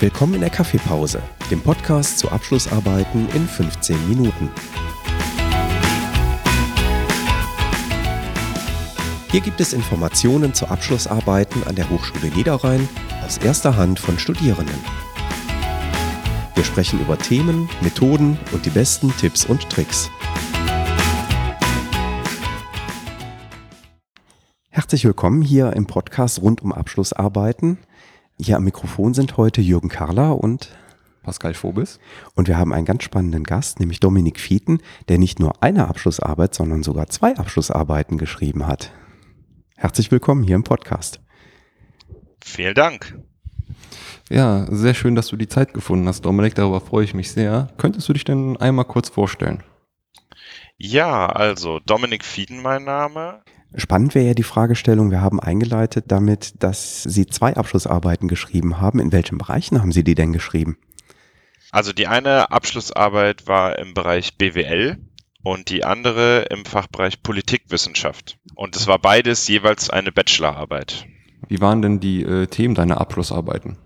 Willkommen in der Kaffeepause, dem Podcast zu Abschlussarbeiten in 15 Minuten. Hier gibt es Informationen zu Abschlussarbeiten an der Hochschule Niederrhein aus erster Hand von Studierenden. Wir sprechen über Themen, Methoden und die besten Tipps und Tricks. Herzlich willkommen hier im Podcast rund um Abschlussarbeiten. Hier am Mikrofon sind heute Jürgen Karler und Pascal Vogels. Und wir haben einen ganz spannenden Gast, nämlich Dominik Fieten, der nicht nur eine Abschlussarbeit, sondern sogar zwei Abschlussarbeiten geschrieben hat. Herzlich willkommen hier im Podcast. Vielen Dank. Ja, sehr schön, dass du die Zeit gefunden hast, Dominik. Darüber freue ich mich sehr. Könntest du dich denn einmal kurz vorstellen? Ja, also Dominik Fieden mein Name. Spannend wäre ja die Fragestellung, wir haben eingeleitet damit, dass Sie zwei Abschlussarbeiten geschrieben haben. In welchen Bereichen haben Sie die denn geschrieben? Also die eine Abschlussarbeit war im Bereich BWL und die andere im Fachbereich Politikwissenschaft. Und es war beides jeweils eine Bachelorarbeit. Wie waren denn die äh, Themen deiner Abschlussarbeiten?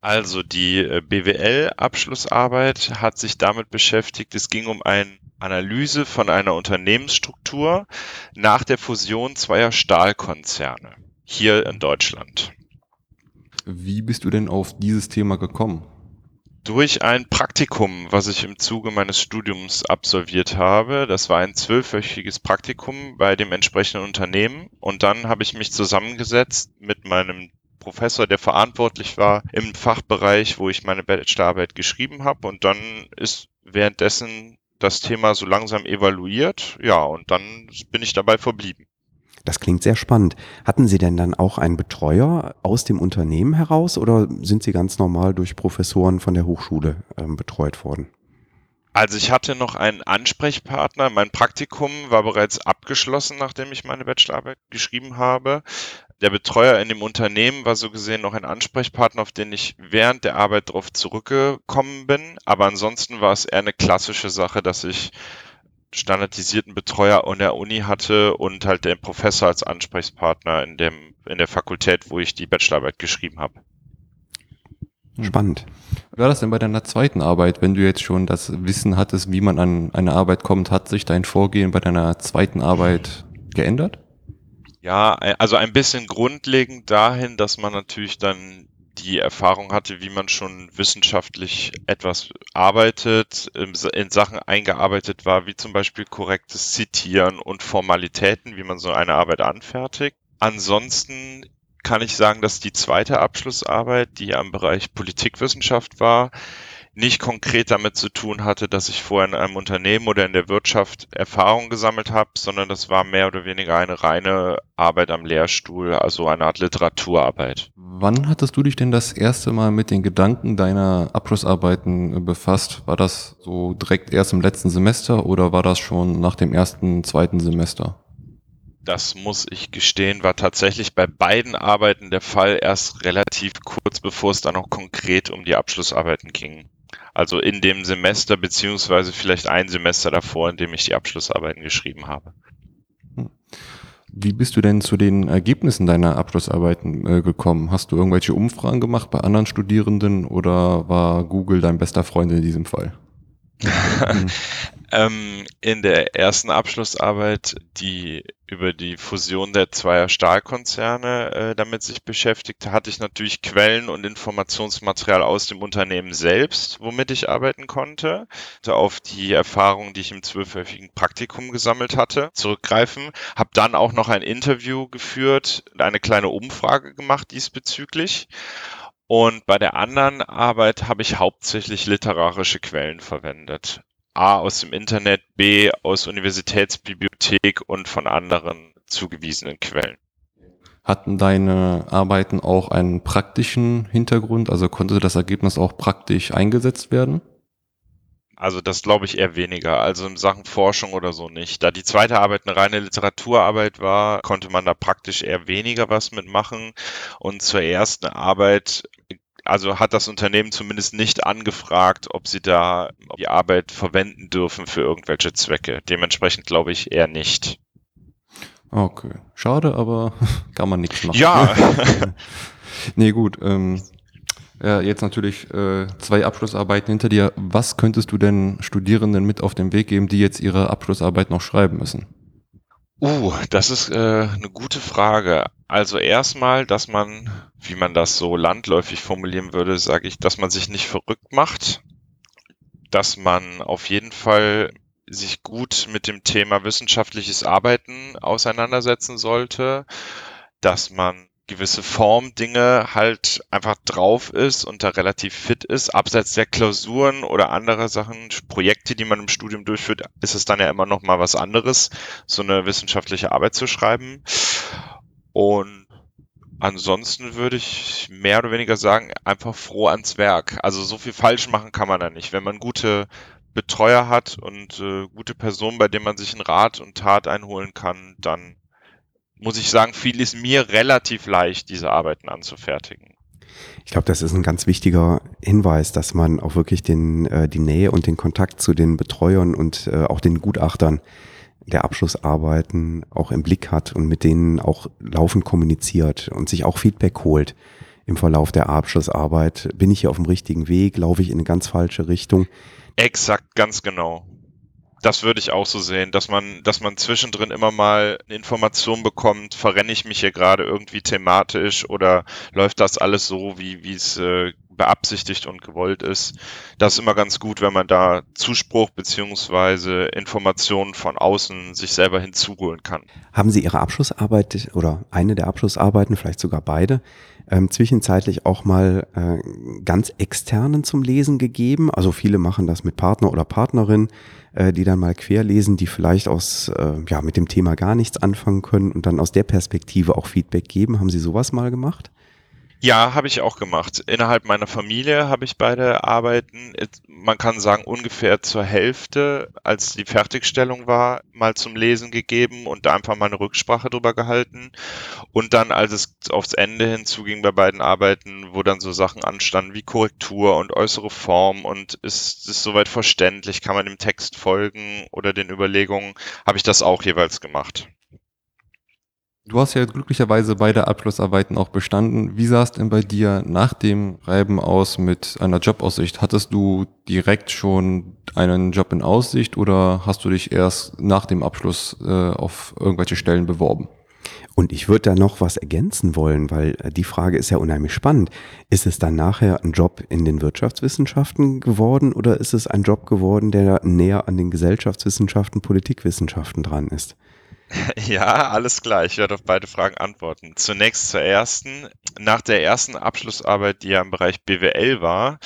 Also die äh, BWL-Abschlussarbeit hat sich damit beschäftigt, es ging um ein Analyse von einer Unternehmensstruktur nach der Fusion zweier Stahlkonzerne hier in Deutschland. Wie bist du denn auf dieses Thema gekommen? Durch ein Praktikum, was ich im Zuge meines Studiums absolviert habe. Das war ein zwölfwöchiges Praktikum bei dem entsprechenden Unternehmen. Und dann habe ich mich zusammengesetzt mit meinem Professor, der verantwortlich war im Fachbereich, wo ich meine Bachelorarbeit geschrieben habe. Und dann ist währenddessen das Thema so langsam evaluiert. Ja, und dann bin ich dabei verblieben. Das klingt sehr spannend. Hatten Sie denn dann auch einen Betreuer aus dem Unternehmen heraus oder sind Sie ganz normal durch Professoren von der Hochschule ähm, betreut worden? Also ich hatte noch einen Ansprechpartner. Mein Praktikum war bereits abgeschlossen, nachdem ich meine Bachelorarbeit geschrieben habe der Betreuer in dem Unternehmen war so gesehen noch ein Ansprechpartner, auf den ich während der Arbeit darauf zurückgekommen bin. Aber ansonsten war es eher eine klassische Sache, dass ich standardisierten Betreuer an der Uni hatte und halt den Professor als Ansprechpartner in dem in der Fakultät, wo ich die Bachelorarbeit geschrieben habe. Hm. Spannend. Wie war das denn bei deiner zweiten Arbeit, wenn du jetzt schon das Wissen hattest, wie man an eine Arbeit kommt, hat sich dein Vorgehen bei deiner zweiten Arbeit geändert? Ja, also ein bisschen grundlegend dahin, dass man natürlich dann die Erfahrung hatte, wie man schon wissenschaftlich etwas arbeitet, in Sachen eingearbeitet war, wie zum Beispiel korrektes Zitieren und Formalitäten, wie man so eine Arbeit anfertigt. Ansonsten kann ich sagen, dass die zweite Abschlussarbeit, die ja im Bereich Politikwissenschaft war, nicht konkret damit zu tun hatte, dass ich vorher in einem Unternehmen oder in der Wirtschaft Erfahrung gesammelt habe, sondern das war mehr oder weniger eine reine Arbeit am Lehrstuhl, also eine Art Literaturarbeit. Wann hattest du dich denn das erste Mal mit den Gedanken deiner Abschlussarbeiten äh, befasst? War das so direkt erst im letzten Semester oder war das schon nach dem ersten, zweiten Semester? Das muss ich gestehen, war tatsächlich bei beiden Arbeiten der Fall erst relativ kurz bevor es dann noch konkret um die Abschlussarbeiten ging. Also in dem Semester beziehungsweise vielleicht ein Semester davor, in dem ich die Abschlussarbeiten geschrieben habe. Wie bist du denn zu den Ergebnissen deiner Abschlussarbeiten äh, gekommen? Hast du irgendwelche Umfragen gemacht bei anderen Studierenden oder war Google dein bester Freund in diesem Fall? ähm, in der ersten Abschlussarbeit, die über die Fusion der zweier Stahlkonzerne äh, damit sich beschäftigte, hatte ich natürlich Quellen und Informationsmaterial aus dem Unternehmen selbst, womit ich arbeiten konnte, auf die Erfahrungen, die ich im zwölfwöchigen Praktikum gesammelt hatte, zurückgreifen. Habe dann auch noch ein Interview geführt, eine kleine Umfrage gemacht diesbezüglich. Und bei der anderen Arbeit habe ich hauptsächlich literarische Quellen verwendet. A aus dem Internet, B aus Universitätsbibliothek und von anderen zugewiesenen Quellen. Hatten deine Arbeiten auch einen praktischen Hintergrund? Also konnte das Ergebnis auch praktisch eingesetzt werden? Also das glaube ich eher weniger. Also in Sachen Forschung oder so nicht. Da die zweite Arbeit eine reine Literaturarbeit war, konnte man da praktisch eher weniger was mitmachen. Und zur ersten Arbeit also hat das Unternehmen zumindest nicht angefragt, ob sie da die Arbeit verwenden dürfen für irgendwelche Zwecke. Dementsprechend glaube ich eher nicht. Okay. Schade, aber kann man nichts machen. Ja. nee, gut. Ähm, Ja, jetzt natürlich äh, zwei Abschlussarbeiten hinter dir. Was könntest du denn Studierenden mit auf den Weg geben, die jetzt ihre Abschlussarbeit noch schreiben müssen? Uh, das ist äh, eine gute Frage. Also erstmal, dass man, wie man das so landläufig formulieren würde, sage ich, dass man sich nicht verrückt macht, dass man auf jeden Fall sich gut mit dem Thema wissenschaftliches Arbeiten auseinandersetzen sollte, dass man gewisse Formdinge halt einfach drauf ist und da relativ fit ist. Abseits der Klausuren oder andere Sachen, Projekte, die man im Studium durchführt, ist es dann ja immer noch mal was anderes, so eine wissenschaftliche Arbeit zu schreiben. Und ansonsten würde ich mehr oder weniger sagen, einfach froh ans Werk. Also so viel falsch machen kann man da nicht. Wenn man gute Betreuer hat und äh, gute Personen, bei denen man sich einen Rat und Tat einholen kann, dann muss ich sagen, fiel es mir relativ leicht, diese Arbeiten anzufertigen. Ich glaube, das ist ein ganz wichtiger Hinweis, dass man auch wirklich den, äh, die Nähe und den Kontakt zu den Betreuern und äh, auch den Gutachtern der Abschlussarbeiten auch im Blick hat und mit denen auch laufend kommuniziert und sich auch Feedback holt im Verlauf der Abschlussarbeit. Bin ich hier auf dem richtigen Weg? Laufe ich in eine ganz falsche Richtung? Exakt, ganz genau das würde ich auch so sehen, dass man, dass man zwischendrin immer mal eine Information bekommt, verrenne ich mich hier gerade irgendwie thematisch oder läuft das alles so, wie, es äh, beabsichtigt und gewollt ist. Das ist immer ganz gut, wenn man da Zuspruch beziehungsweise Informationen von außen sich selber hinzuholen kann. Haben Sie Ihre Abschlussarbeit oder eine der Abschlussarbeiten, vielleicht sogar beide, ähm, zwischenzeitlich auch mal äh, ganz externen zum Lesen gegeben? Also viele machen das mit Partner oder Partnerin äh, die dann mal querlesen, die vielleicht aus, äh, ja, mit dem Thema gar nichts anfangen können und dann aus der Perspektive auch Feedback geben. Haben Sie sowas mal gemacht? Ja, habe ich auch gemacht. Innerhalb meiner Familie habe ich beide Arbeiten, man kann sagen ungefähr zur Hälfte, als die Fertigstellung war, mal zum Lesen gegeben und da einfach mal eine Rücksprache drüber gehalten. Und dann, als es aufs Ende hinzuging bei beiden Arbeiten, wo dann so Sachen anstanden wie Korrektur und äußere Form und ist es soweit verständlich, kann man dem Text folgen oder den Überlegungen, habe ich das auch jeweils gemacht. Du hast ja glücklicherweise beide Abschlussarbeiten auch bestanden. Wie sah es denn bei dir nach dem Reiben aus mit einer Jobaussicht? Hattest du direkt schon einen Job in Aussicht oder hast du dich erst nach dem Abschluss äh, auf irgendwelche Stellen beworben? Und ich würde da noch was ergänzen wollen, weil äh, die Frage ist ja unheimlich spannend. Ist es dann nachher ein Job in den Wirtschaftswissenschaften geworden oder ist es ein Job geworden, der näher an den Gesellschaftswissenschaften, Politikwissenschaften dran ist? Ja, alles klar. Ich werde auf beide Fragen antworten. Zunächst zur ersten. Nach der ersten Abschlussarbeit, die ja im Bereich BWL war,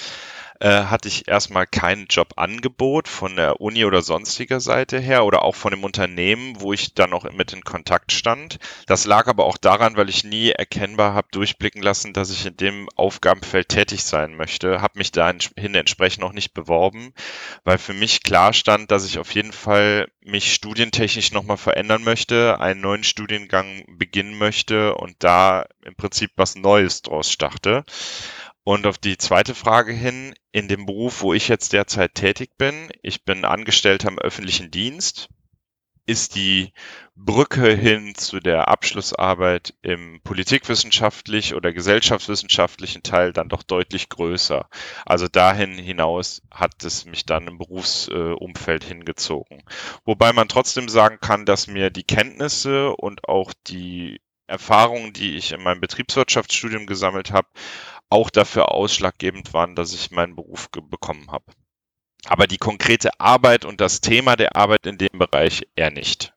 äh, hatte ich erstmal kein Jobangebot von der Uni oder sonstiger Seite her oder auch von dem Unternehmen, wo ich dann noch mit in Kontakt stand. Das lag aber auch daran, weil ich nie erkennbar habe durchblicken lassen, dass ich in dem Aufgabenfeld tätig sein möchte, habe mich dahin entsprechend noch nicht beworben, weil für mich klar stand, dass ich auf jeden Fall mich studientechnisch nochmal verändern möchte, einen neuen Studiengang beginnen möchte und da im Prinzip was Neues draus starte. Und auf die zweite Frage hin, in dem Beruf, wo ich jetzt derzeit tätig bin, ich bin Angestellter im öffentlichen Dienst, ist die Brücke hin zu der Abschlussarbeit im politikwissenschaftlich oder gesellschaftswissenschaftlichen Teil dann doch deutlich größer. Also dahin hinaus hat es mich dann im Berufsumfeld hingezogen. Wobei man trotzdem sagen kann, dass mir die Kenntnisse und auch die Erfahrungen, die ich in meinem Betriebswirtschaftsstudium gesammelt habe, auch dafür ausschlaggebend waren, dass ich meinen Beruf bekommen habe. Aber die konkrete Arbeit und das Thema der Arbeit in dem Bereich eher nicht.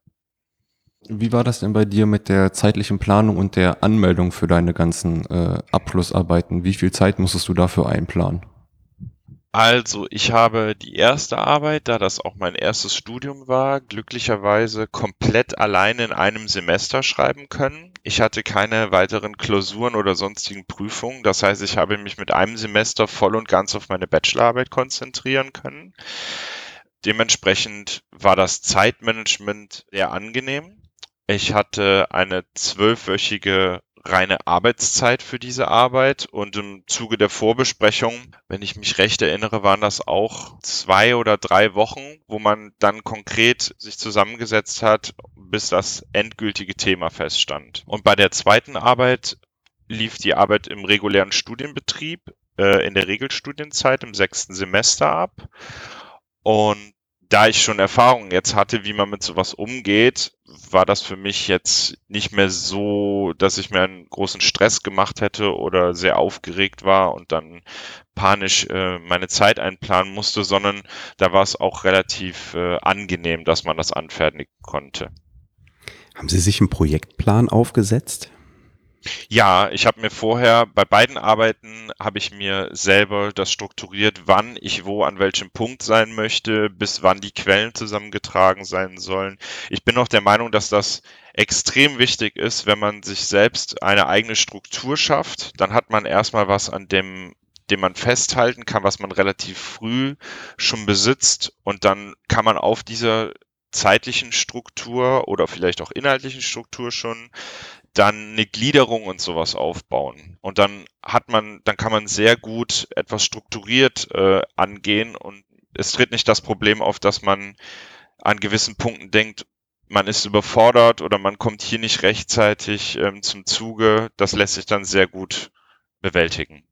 Wie war das denn bei dir mit der zeitlichen Planung und der Anmeldung für deine ganzen äh, Abschlussarbeiten? Wie viel Zeit musstest du dafür einplanen? Also, ich habe die erste Arbeit, da das auch mein erstes Studium war, glücklicherweise komplett alleine in einem Semester schreiben können. Ich hatte keine weiteren Klausuren oder sonstigen Prüfungen. Das heißt, ich habe mich mit einem Semester voll und ganz auf meine Bachelorarbeit konzentrieren können. Dementsprechend war das Zeitmanagement sehr angenehm. Ich hatte eine zwölfwöchige reine Arbeitszeit für diese Arbeit und im Zuge der Vorbesprechung, wenn ich mich recht erinnere, waren das auch zwei oder drei Wochen, wo man dann konkret sich zusammengesetzt hat, bis das endgültige Thema feststand. Und bei der zweiten Arbeit lief die Arbeit im regulären Studienbetrieb äh, in der Regelstudienzeit im sechsten Semester ab. Und da ich schon Erfahrung jetzt hatte, wie man mit sowas umgeht, war das für mich jetzt nicht mehr so, dass ich mir einen großen Stress gemacht hätte oder sehr aufgeregt war und dann panisch äh, meine Zeit einplanen musste, sondern da war es auch relativ äh, angenehm, dass man das anfertigen konnte. Haben Sie sich einen Projektplan aufgesetzt? Ja, ich habe mir vorher bei beiden Arbeiten habe ich mir selber das strukturiert, wann ich wo an welchem Punkt sein möchte, bis wann die Quellen zusammengetragen sein sollen. Ich bin auch der Meinung, dass das extrem wichtig ist, wenn man sich selbst eine eigene Struktur schafft, dann hat man erstmal was an dem dem man festhalten kann, was man relativ früh schon besitzt und dann kann man auf dieser zeitlichen Struktur oder vielleicht auch inhaltlichen Struktur schon dann eine Gliederung und sowas aufbauen. Und dann hat man, dann kann man sehr gut etwas strukturiert äh, angehen und es tritt nicht das Problem auf, dass man an gewissen Punkten denkt, man ist überfordert oder man kommt hier nicht rechtzeitig ähm, zum Zuge. Das lässt sich dann sehr gut bewältigen.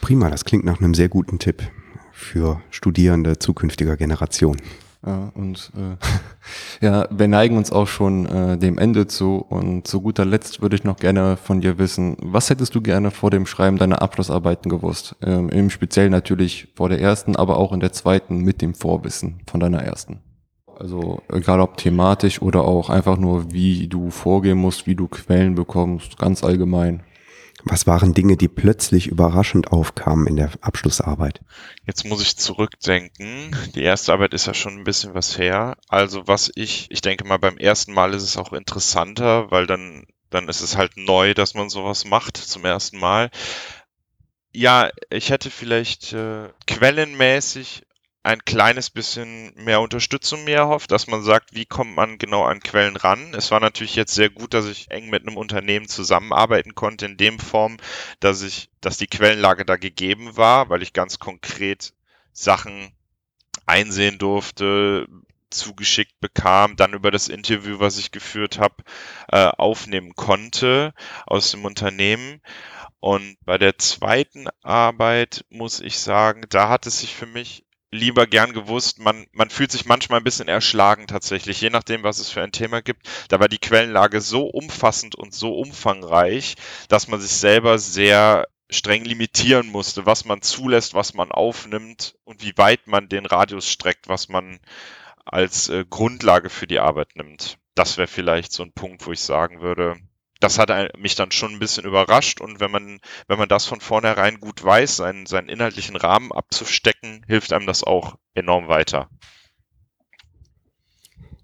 Prima, das klingt nach einem sehr guten Tipp für Studierende zukünftiger Generation. Ja, und äh, ja, wir neigen uns auch schon äh, dem Ende zu. Und zu guter Letzt würde ich noch gerne von dir wissen, was hättest du gerne vor dem Schreiben deiner Abschlussarbeiten gewusst? Ähm, Im Speziellen natürlich vor der ersten, aber auch in der zweiten mit dem Vorwissen von deiner ersten. Also egal ob thematisch oder auch einfach nur, wie du vorgehen musst, wie du Quellen bekommst, ganz allgemein. Was waren Dinge, die plötzlich überraschend aufkamen in der Abschlussarbeit? Jetzt muss ich zurückdenken. Die erste Arbeit ist ja schon ein bisschen was her. Also was ich, ich denke mal beim ersten Mal ist es auch interessanter, weil dann, dann ist es halt neu, dass man sowas macht zum ersten Mal. Ja, ich hätte vielleicht äh, quellenmäßig ein kleines bisschen mehr Unterstützung mir erhofft, dass man sagt, wie kommt man genau an Quellen ran. Es war natürlich jetzt sehr gut, dass ich eng mit einem Unternehmen zusammenarbeiten konnte in dem Form, dass ich, dass die Quellenlage da gegeben war, weil ich ganz konkret Sachen einsehen durfte, zugeschickt bekam, dann über das Interview, was ich geführt habe, äh, aufnehmen konnte aus dem Unternehmen. Und bei der zweiten Arbeit muss ich sagen, da hat es sich für mich lieber gern gewusst. Man, man fühlt sich manchmal ein bisschen erschlagen tatsächlich, je nachdem, was es für ein Thema gibt. Da war die Quellenlage so umfassend und so umfangreich, dass man sich selber sehr streng limitieren musste, was man zulässt, was man aufnimmt und wie weit man den Radius streckt, was man als äh, Grundlage für die Arbeit nimmt. Das wäre vielleicht so ein Punkt, wo ich sagen würde, das hat mich dann schon ein bisschen überrascht und wenn man, wenn man das von vornherein gut weiß, seinen, seinen inhaltlichen Rahmen abzustecken, hilft einem das auch enorm weiter.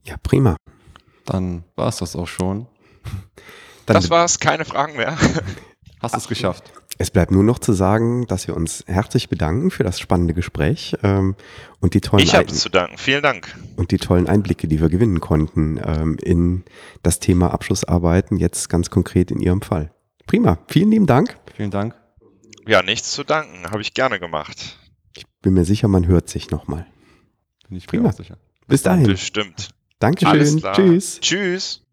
Ja, prima. Dann war es das auch schon. Dann das war's, keine Fragen mehr. Hast es geschafft. Es bleibt nur noch zu sagen, dass wir uns herzlich bedanken für das spannende Gespräch ähm, und die tollen Ich habe zu danken. Vielen Dank. Und die tollen Einblicke, die wir gewinnen konnten ähm, in das Thema Abschlussarbeiten, jetzt ganz konkret in Ihrem Fall. Prima. Vielen lieben Dank. Vielen Dank. Ja, nichts zu danken. Habe ich gerne gemacht. Ich bin mir sicher, man hört sich nochmal. Bin ich Prima. sicher. Bis dahin. Bestimmt. Dankeschön. Tschüss. Tschüss.